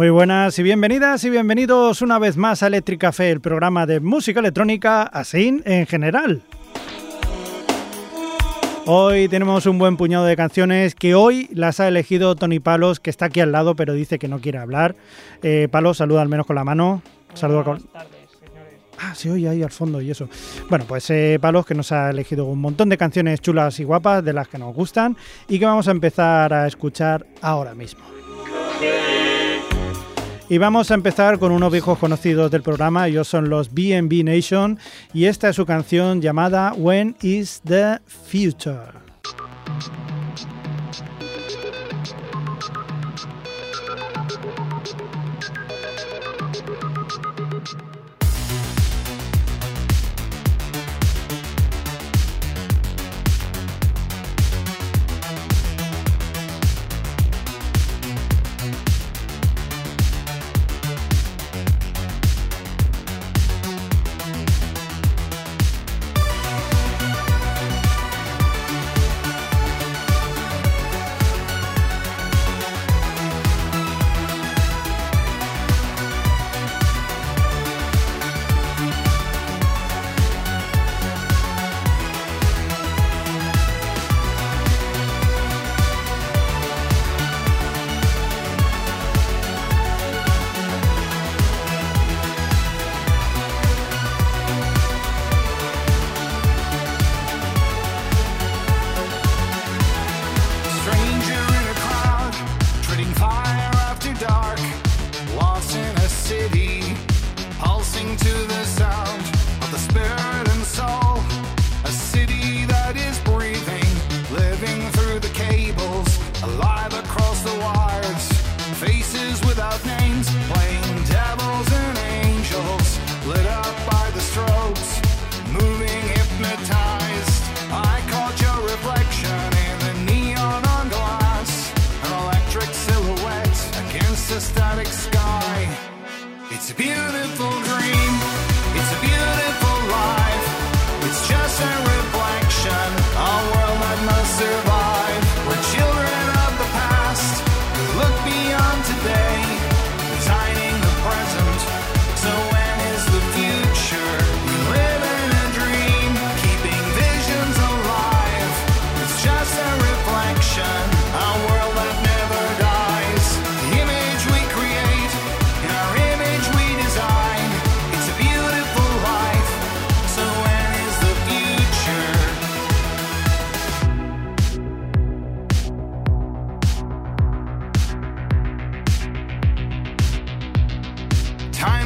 Muy buenas y bienvenidas y bienvenidos una vez más a Electric Café, el programa de música electrónica así en general. Hoy tenemos un buen puñado de canciones que hoy las ha elegido Tony Palos, que está aquí al lado, pero dice que no quiere hablar. Eh, Palos, saluda al menos con la mano. Saluda con. Ah, se oye ahí al fondo y eso. Bueno, pues eh, Palos que nos ha elegido un montón de canciones chulas y guapas de las que nos gustan y que vamos a empezar a escuchar ahora mismo. Y vamos a empezar con unos viejos conocidos del programa, ellos son los BNB Nation, y esta es su canción llamada When is the Future.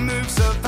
moves up.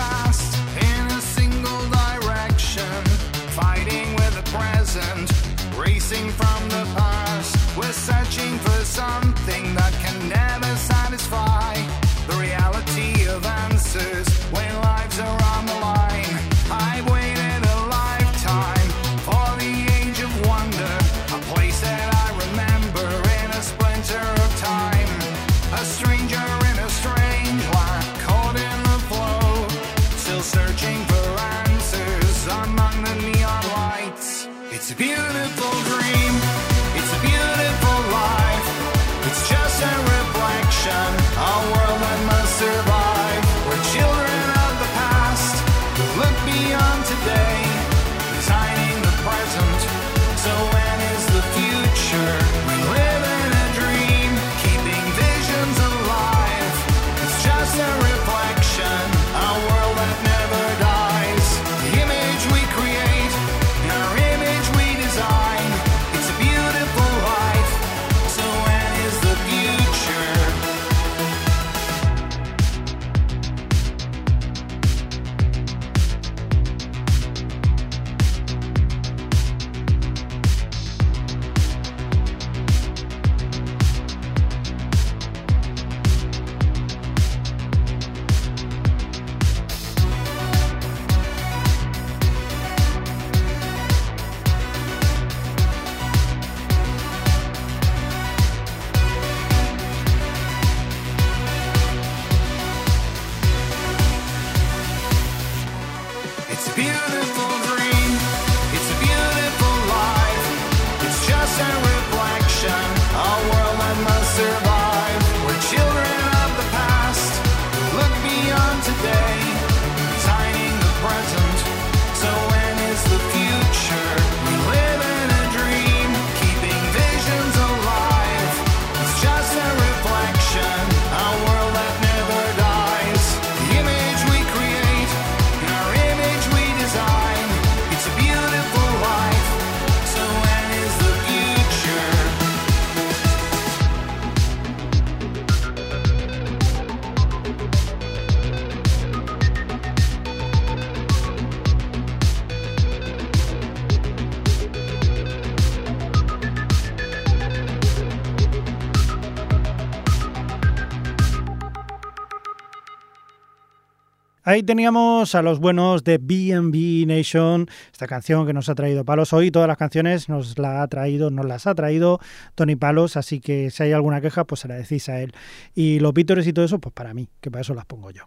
Ahí teníamos a los buenos de BB Nation, esta canción que nos ha traído Palos. Hoy todas las canciones nos la ha traído, nos las ha traído Tony Palos, así que si hay alguna queja, pues se la decís a él. Y los vítores y todo eso, pues para mí, que para eso las pongo yo.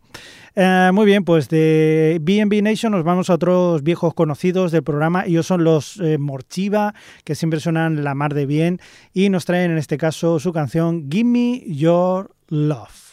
Eh, muy bien, pues de BB Nation nos vamos a otros viejos conocidos del programa. Ellos son los eh, Morchiva, que siempre suenan la mar de bien y nos traen en este caso su canción Give Me Your Love.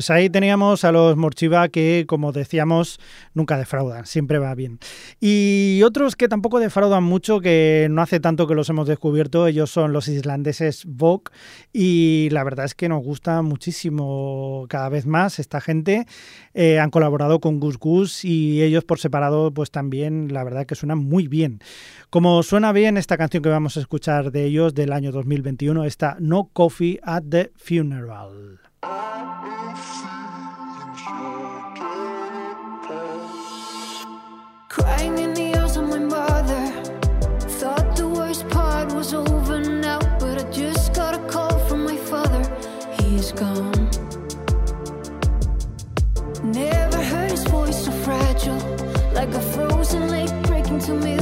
Pues ahí teníamos a los Morchiva que, como decíamos, nunca defraudan, siempre va bien. Y otros que tampoco defraudan mucho, que no hace tanto que los hemos descubierto, ellos son los islandeses Vogue y la verdad es que nos gusta muchísimo cada vez más esta gente. Eh, han colaborado con Gus Gus y ellos por separado pues también la verdad que suenan muy bien. Como suena bien esta canción que vamos a escuchar de ellos del año 2021, esta No Coffee at the Funeral. Crying in the arms of my mother. Thought the worst part was over now, but I just got a call from my father. He's gone. Never heard his voice so fragile, like a frozen lake breaking to a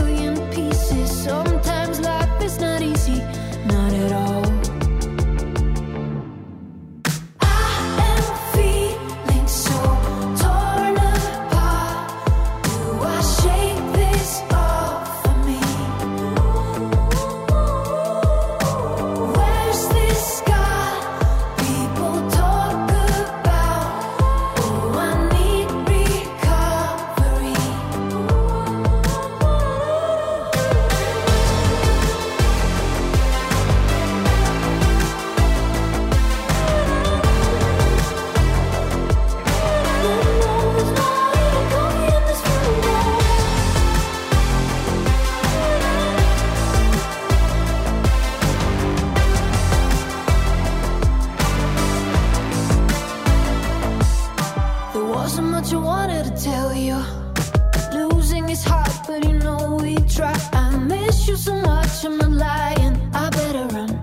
Wasn't much I wanted to tell you. Losing is hard, but you know we try. I miss you so much, I'm not lying. I better run.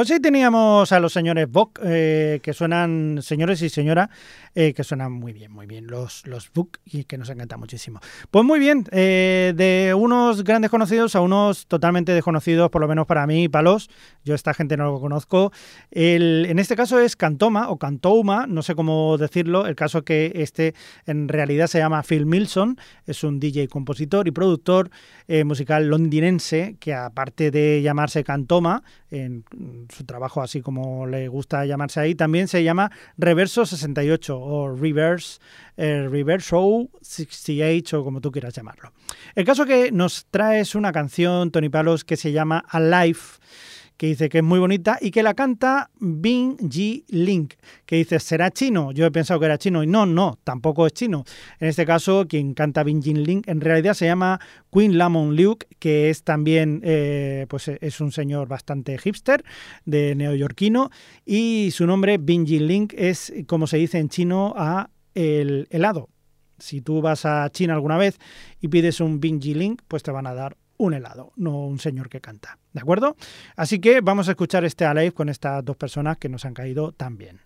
Pues ahí teníamos a los señores Bock, eh, que suenan, señores y señora, eh, que suenan muy bien, muy bien, los, los y que nos encanta muchísimo. Pues muy bien, eh, de unos grandes conocidos a unos totalmente desconocidos, por lo menos para mí, palos. Yo esta gente no lo conozco. En este caso es Cantoma o Cantouma, no sé cómo decirlo. El caso que este en realidad se llama Phil Milson, es un DJ, compositor y productor musical londinense que aparte de llamarse Cantoma, en su trabajo así como le gusta llamarse ahí, también se llama Reverso 68 o Reverse, eh, Reverse Show 68 o como tú quieras llamarlo. El caso que nos traes una canción, Tony Palos, que se llama Alive que dice que es muy bonita y que la canta Bing Ji Link, que dice, ¿será chino? Yo he pensado que era chino y no, no, tampoco es chino. En este caso, quien canta Bing Ji Link en realidad se llama Queen Lamon Luke, que es también, eh, pues es un señor bastante hipster, de neoyorquino, y su nombre, Bing Ji Link, es, como se dice en chino, a el helado. Si tú vas a China alguna vez y pides un Bing Ji Link, pues te van a dar un helado, no un señor que canta. ¿De acuerdo? Así que vamos a escuchar este Alive con estas dos personas que nos han caído tan bien.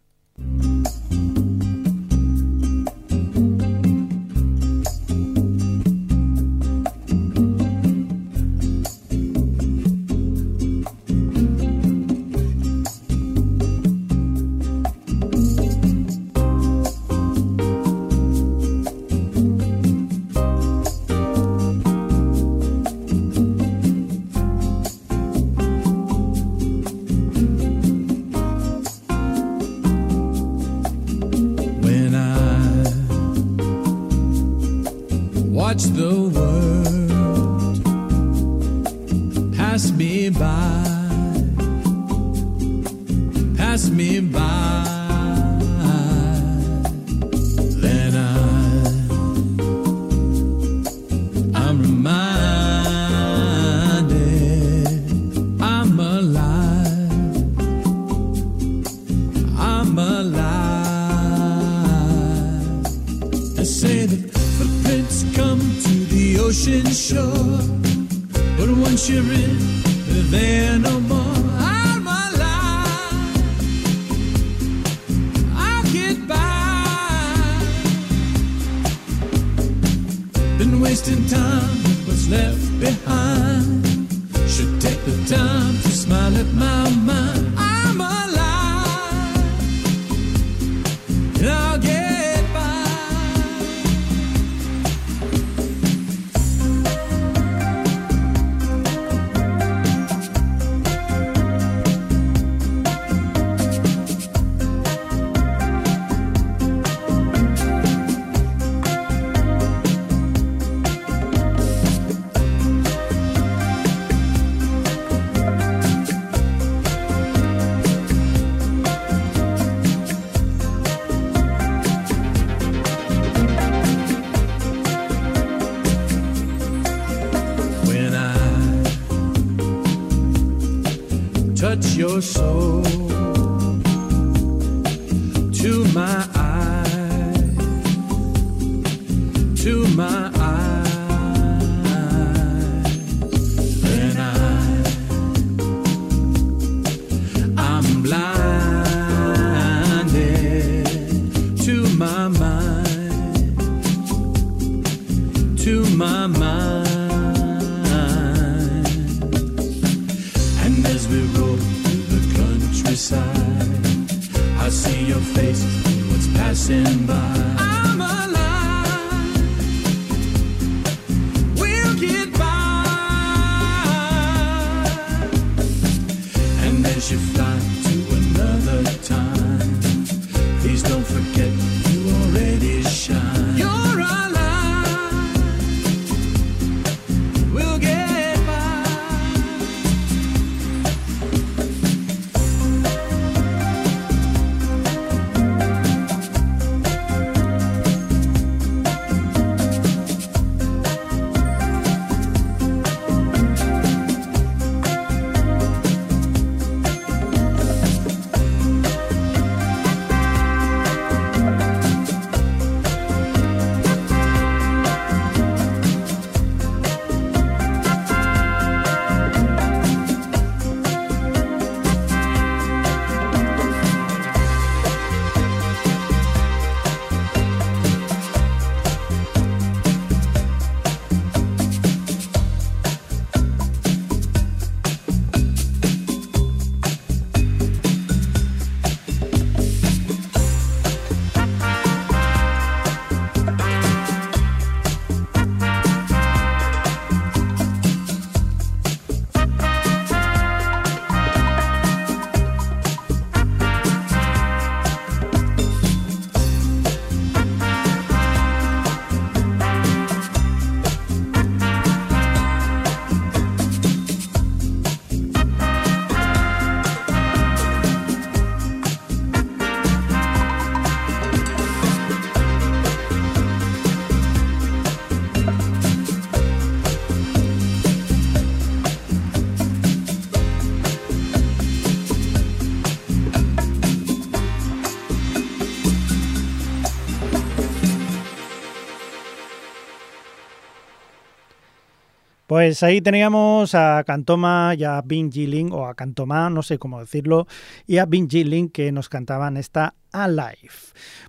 Pues ahí teníamos a Cantoma y a Bin Jilin, o a Cantoma, no sé cómo decirlo, y a Bin Jilin que nos cantaban esta Alive.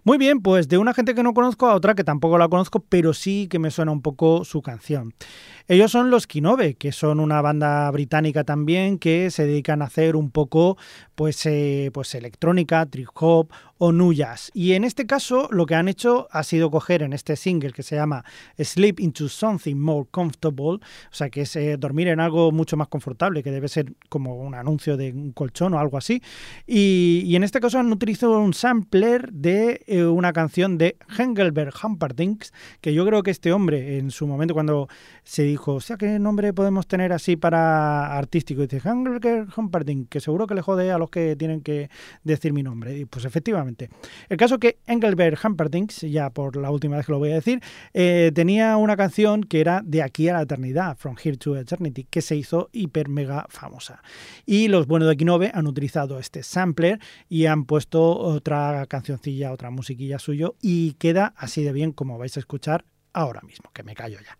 Muy bien, pues de una gente que no conozco a otra que tampoco la conozco, pero sí que me suena un poco su canción. Ellos son los Kinobe, que son una banda británica también que se dedican a hacer un poco pues, eh, pues electrónica, trip hop o nuyas. Y en este caso lo que han hecho ha sido coger en este single que se llama Sleep into Something More Comfortable, o sea que es eh, dormir en algo mucho más confortable, que debe ser como un anuncio de un colchón o algo así. Y, y en este caso han utilizado un sampler de eh, una canción de Engelbert Humperdinck, que yo creo que este hombre en su momento cuando se dijo, o sea, ¿qué nombre podemos tener así para artístico? Dice, Engelbert Humperdinck, que seguro que le jode a los que tienen que decir mi nombre. Y pues efectivamente. El caso que Engelbert Humperdinck, ya por la última vez que lo voy a decir, eh, tenía una canción que era De aquí a la eternidad, From Here to Eternity, que se hizo hiper mega famosa. Y los buenos de Kinove han utilizado este sampler y han puesto otra cancioncilla, otra musiquilla suyo y queda así de bien como vais a escuchar ahora mismo, que me callo ya.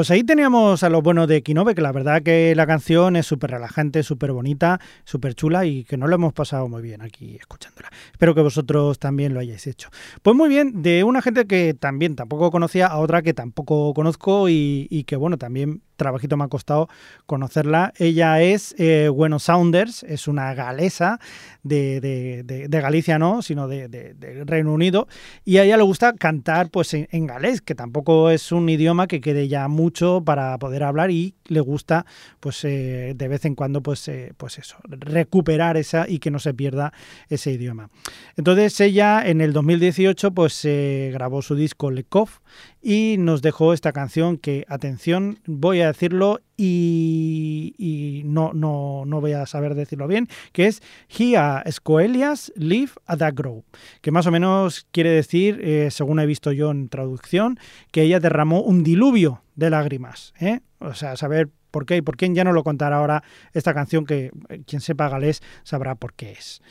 Pues ahí teníamos a los buenos de Kinobe, que la verdad que la canción es súper relajante, súper bonita, súper chula y que no lo hemos pasado muy bien aquí escuchándola. Espero que vosotros también lo hayáis hecho. Pues muy bien, de una gente que también tampoco conocía a otra que tampoco conozco y, y que bueno, también trabajito me ha costado conocerla. Ella es eh, Bueno Saunders, es una galesa de, de, de, Galicia, no, sino de, Reino Unido, y a ella le gusta cantar pues en, en, galés, que tampoco es un idioma que quede ya mucho para poder hablar y le gusta pues eh, de vez en cuando pues, eh, pues eso, recuperar esa y que no se pierda ese idioma. Entonces ella en el 2018 pues grabó su disco Lekov y nos dejó esta canción que, atención, voy a decirlo y, no, no, no, voy a saber decirlo bien, que es Hia Scoelias Live at the Grow, que más o menos quiere decir, eh, según he visto yo en traducción, que ella derramó un diluvio de lágrimas. ¿eh? O sea, saber por qué y por quién ya no lo contará ahora esta canción que eh, quien sepa galés sabrá por qué es.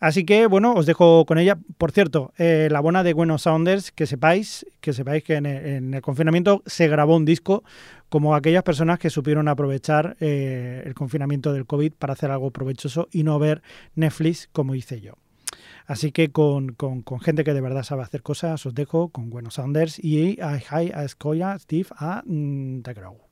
Así que bueno, os dejo con ella. Por cierto, eh, la buena de Buenos Sounders, que sepáis, que sepáis que en el, en el, confinamiento se grabó un disco como aquellas personas que supieron aprovechar eh, el confinamiento del COVID para hacer algo provechoso y no ver Netflix como hice yo. Así que con, con, gente que de verdad sabe hacer cosas, os dejo con Buenos Sounders y a Hi a Escoya, Steve a mm, The.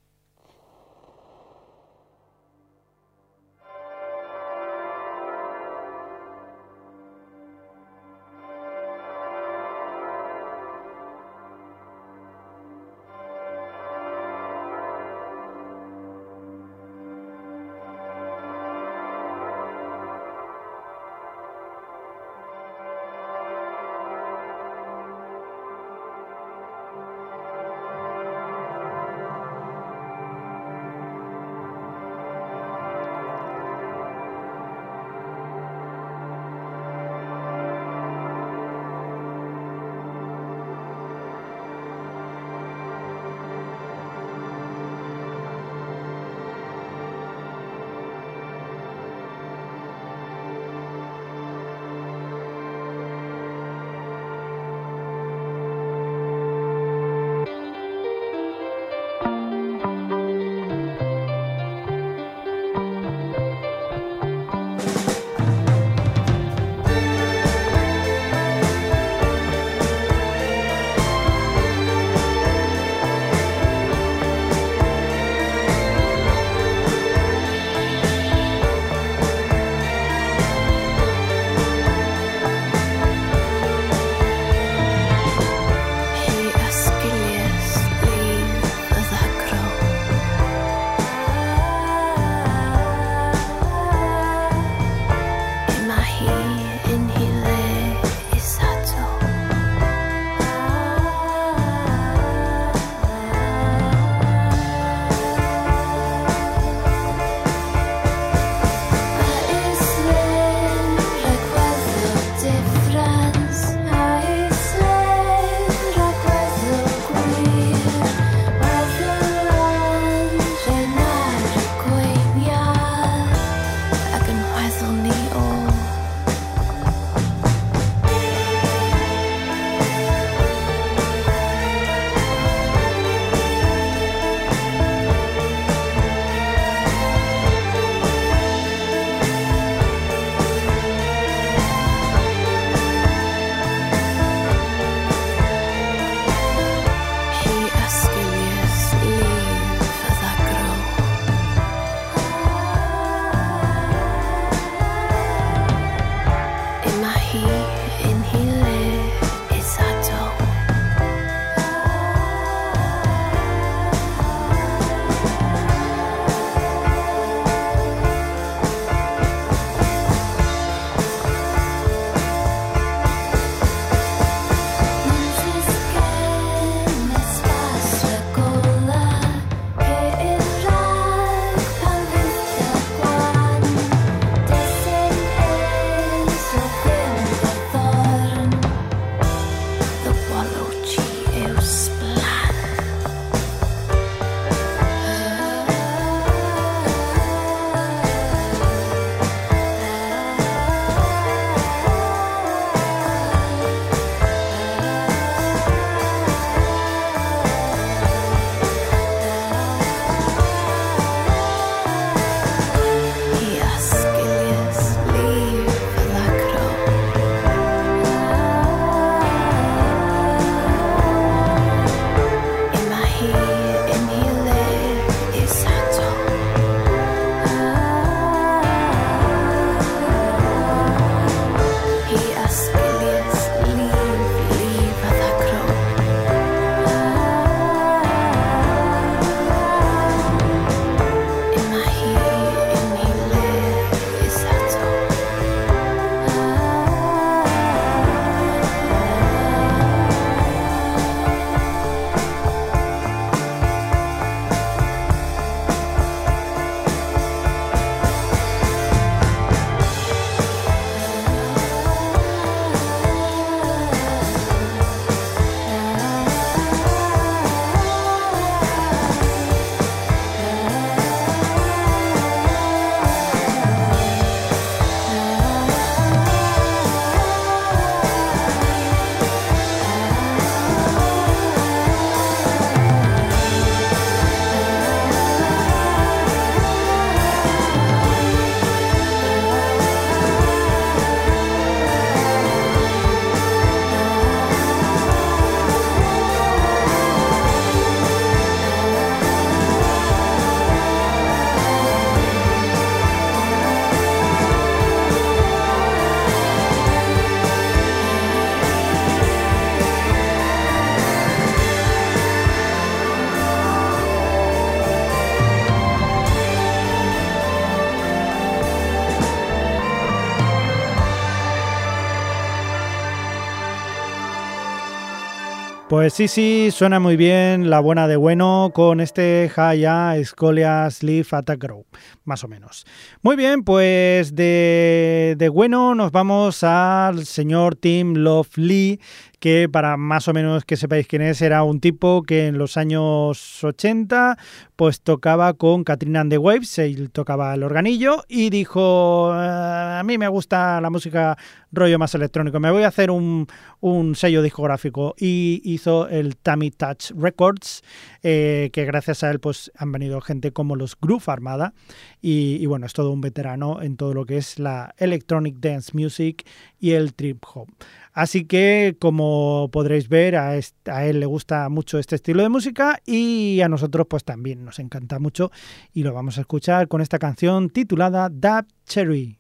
Pues sí, sí, suena muy bien la buena de bueno con este Haya Scolia Sleeve Attack Grow, más o menos. Muy bien, pues de, de bueno nos vamos al señor Tim Love Lee, que para más o menos que sepáis quién es, era un tipo que en los años 80 pues tocaba con Katrina and the Waves, él tocaba el organillo y dijo, "Eh, a mí me gusta la música rollo más electrónico, me voy a hacer un, un sello discográfico y hizo el Tammy Touch Records, eh, que gracias a él pues han venido gente como los Groove Armada y, y bueno, es todo un veterano en todo lo que es la electronic dance music y el trip hop. Así que, como podréis ver, a, él le gusta mucho este estilo de música y a nosotros pues también nos encanta mucho y lo vamos a escuchar con esta canción titulada Dab Cherry.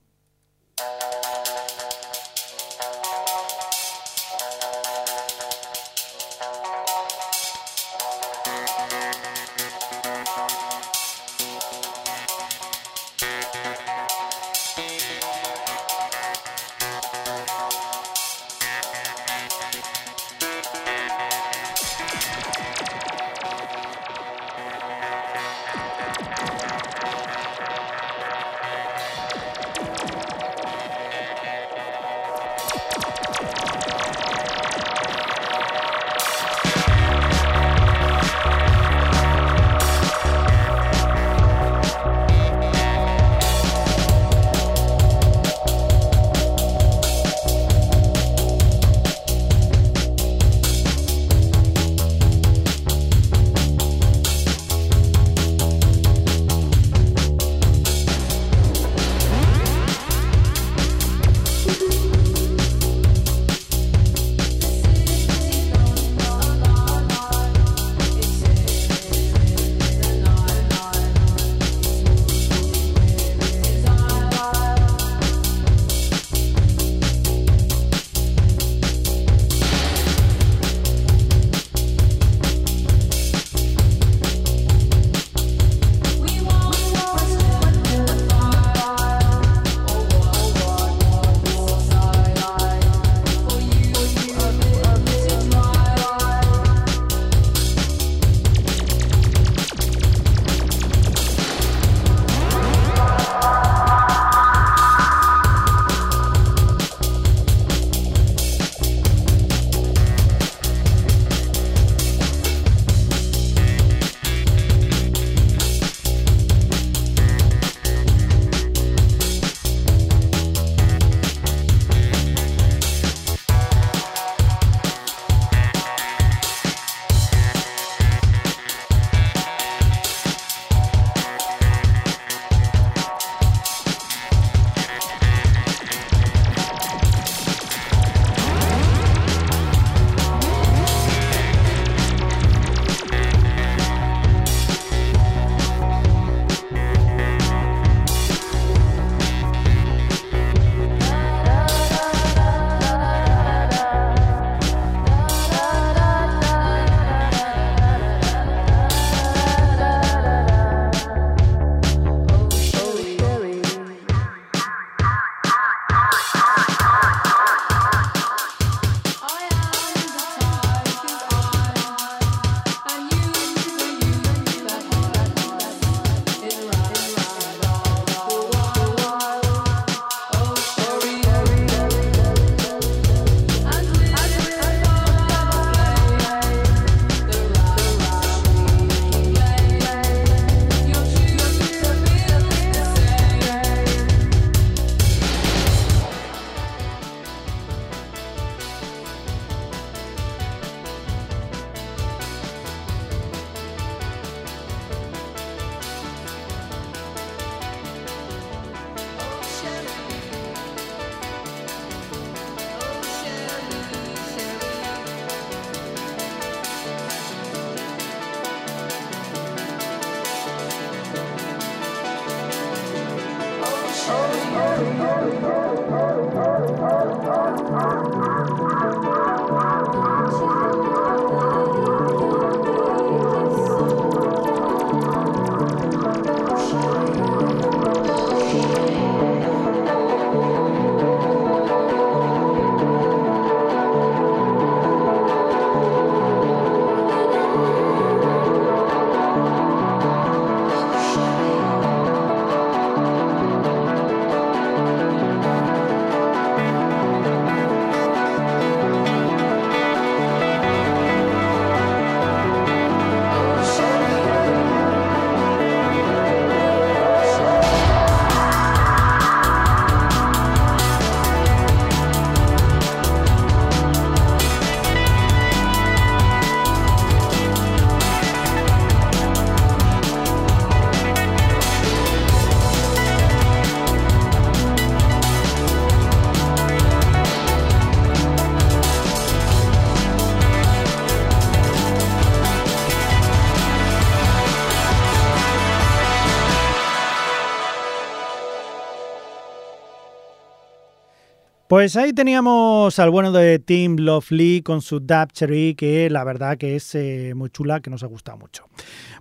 Pues ahí teníamos al bueno de Tim Lovely con su Dab Cherry, que la verdad que es eh, muy chula, que nos ha gustado mucho.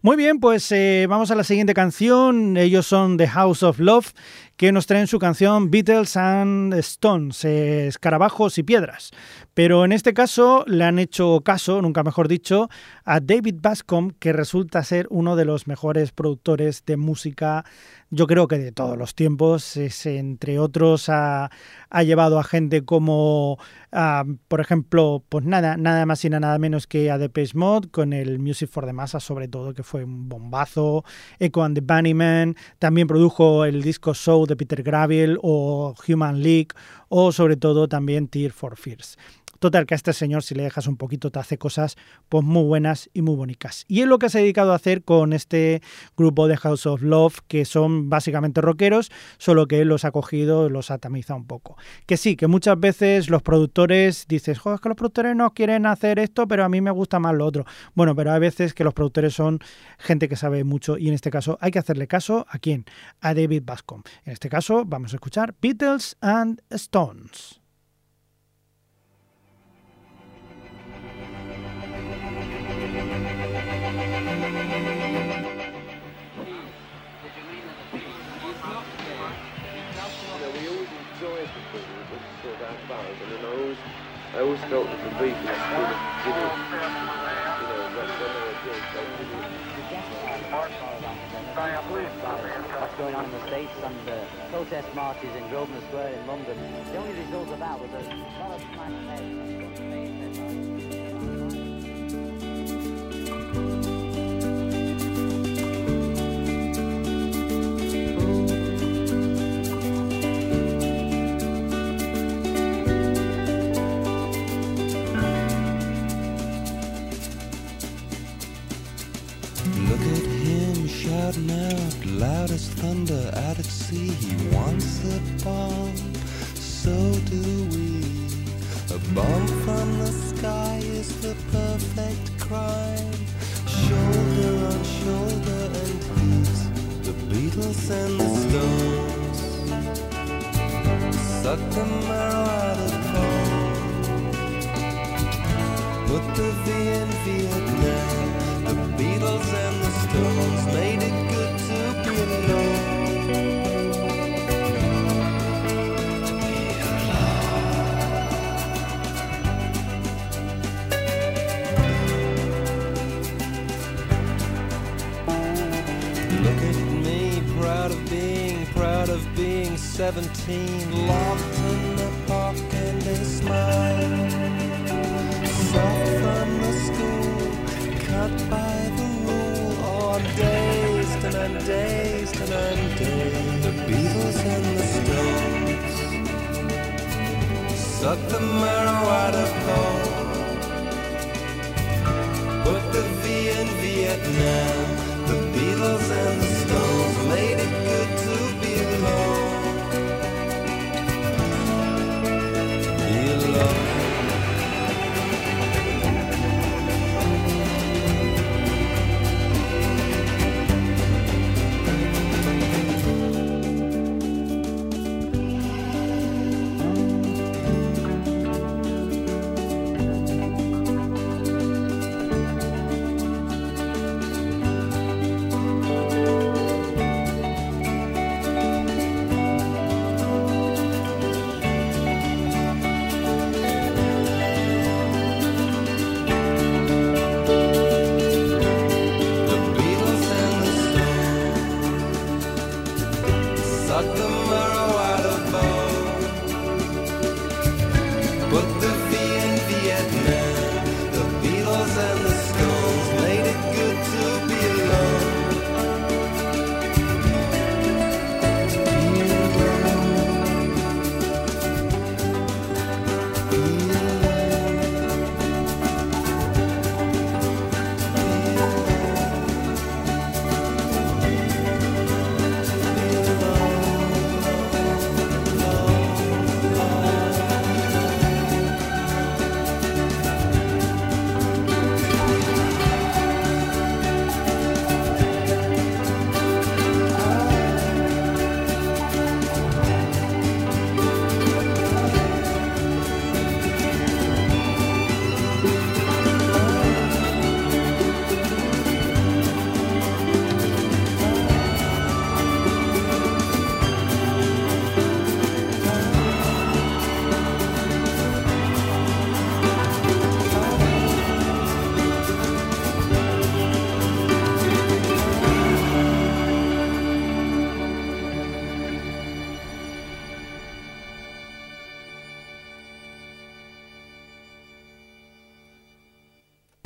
Muy bien, pues eh, vamos a la siguiente canción. Ellos son The House of Love, que nos traen su canción Beatles and Stones, eh, escarabajos y piedras. Pero en este caso le han hecho caso, nunca mejor dicho, a David Bascom, que resulta ser uno de los mejores productores de música yo creo que de todos los tiempos, es, entre otros, ha, llevado a gente como, por ejemplo, pues nada, nada más y nada menos que a Depeche Mode con el Music for the Masses, sobre todo, que fue un bombazo, Echo and the Bunnymen, también produjo el disco Show de Peter Gravel o Human League, o sobre todo también Tear for Fears. Total, que a este señor, si le dejas un poquito, te hace cosas pues, muy buenas y muy bonitas. Y es lo que se ha dedicado a hacer con este grupo de House of Love, que son básicamente rockeros, solo que él los ha cogido, los ha tamizado un poco. Que sí, que muchas veces los productores dices, joder, es que los productores no quieren hacer esto, pero a mí me gusta más lo otro. Bueno, pero hay veces que los productores son gente que sabe mucho y en este caso hay que hacerle caso a quién? A David Bascom. En este caso vamos a escuchar Beatles and Stones. I always felt that the Beatles did it, did it, you know, when they were doing so What's going on in the States and the protest marches in Grosvenor Square in London. The only result of that was a lot of shouting out loud as thunder out at sea. He wants a bomb, so do we. A bomb from the sky is the perfect crime. Shoulder on shoulder and he's the Beatles and the Stones. Suck the marrow out of home. Put the V in Vietnam. The Beatles and made it good to be alone. Look at me, proud of being, proud of being 17, locked in the park and they smile. Suck the marrow out of bone. Put the V in Vietnam.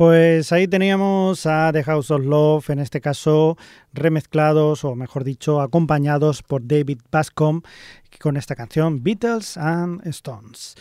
Pues ahí teníamos a The House of Love, en este caso remezclados o mejor dicho acompañados por David Bascom con esta canción Beatles and Stones.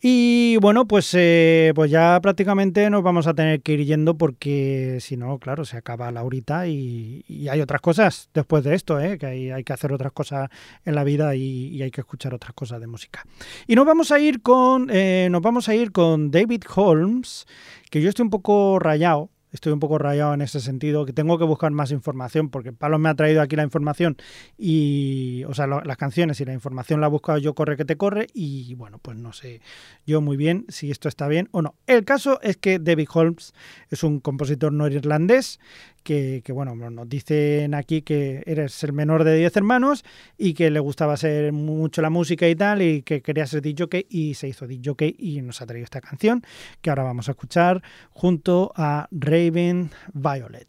Y bueno, pues, eh, pues ya prácticamente nos vamos a tener que ir yendo porque si no, claro, se acaba la horita y, hay otras cosas después de esto, ¿eh? que hay, que hacer otras cosas en la vida y, y hay que escuchar otras cosas de música. Y nos vamos a ir con, eh, nos vamos a ir con David Holmes, que yo estoy un poco rayado estoy un poco rayado en ese sentido, que tengo que buscar más información, porque Pablo me ha traído aquí la información y, o sea, las canciones y la información la he buscado yo corre que te corre y bueno, pues no sé yo muy bien si esto está bien o no. El caso es que David Holmes es un compositor norirlandés que, bueno, nos dicen aquí que eres el menor de 10 hermanos y que le gustaba hacer mucho la música y tal y que quería ser DJ y se hizo DJ y nos ha traído esta canción que ahora vamos a escuchar junto a Raven Violet.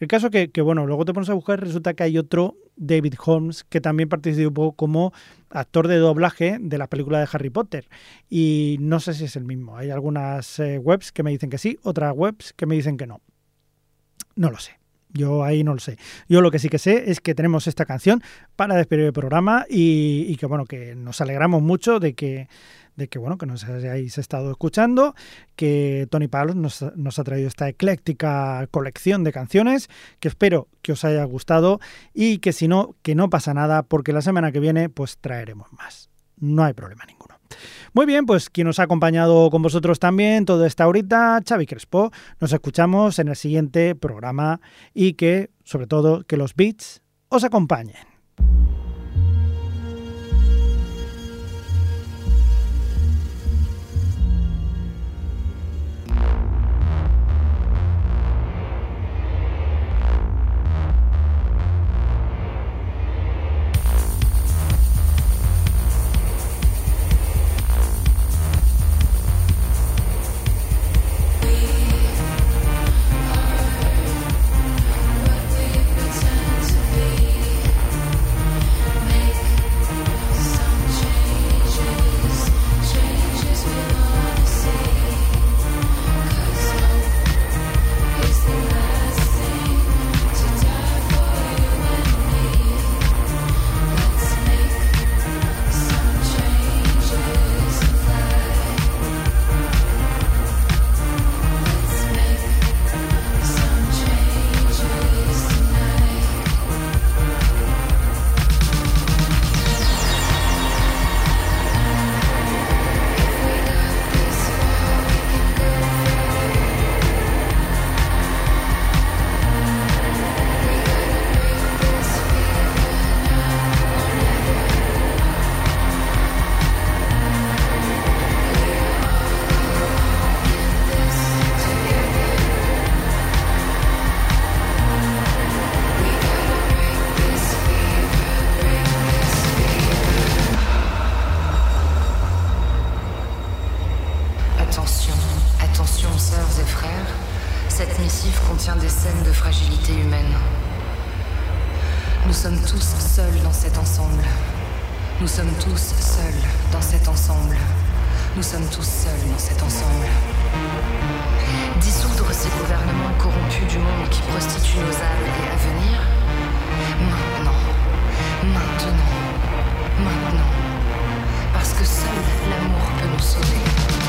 El caso que, que, bueno, luego te pones a buscar, resulta que hay otro David Holmes que también participó como actor de doblaje de la película de Harry Potter. Y no sé si es el mismo. Hay algunas eh, webs que me dicen que sí, otras webs que me dicen que no. No lo sé. Yo ahí no lo sé. Yo lo que sí que sé es que tenemos esta canción para despedir el programa y, y que bueno, que nos alegramos mucho de que de que bueno que nos hayáis estado escuchando, que Tony Palos nos, nos, ha traído esta ecléctica colección de canciones, que espero que os haya gustado y que si no, que no pasa nada, porque la semana que viene pues traeremos más. No hay problema ninguno. Muy bien, pues quien nos ha acompañado con vosotros también toda esta horita, Xavi Crespo. Nos escuchamos en el siguiente programa y que, sobre todo, que los beats os acompañen. Contient des scènes de fragilité humaine. Nous sommes tous seuls dans cet ensemble. Nous sommes tous seuls dans cet ensemble. Nous sommes tous seuls dans cet ensemble. Dissoudre ces gouvernements corrompus du monde qui prostituent nos âmes et à venir Maintenant. Maintenant. Maintenant. Parce que seul l'amour peut nous sauver.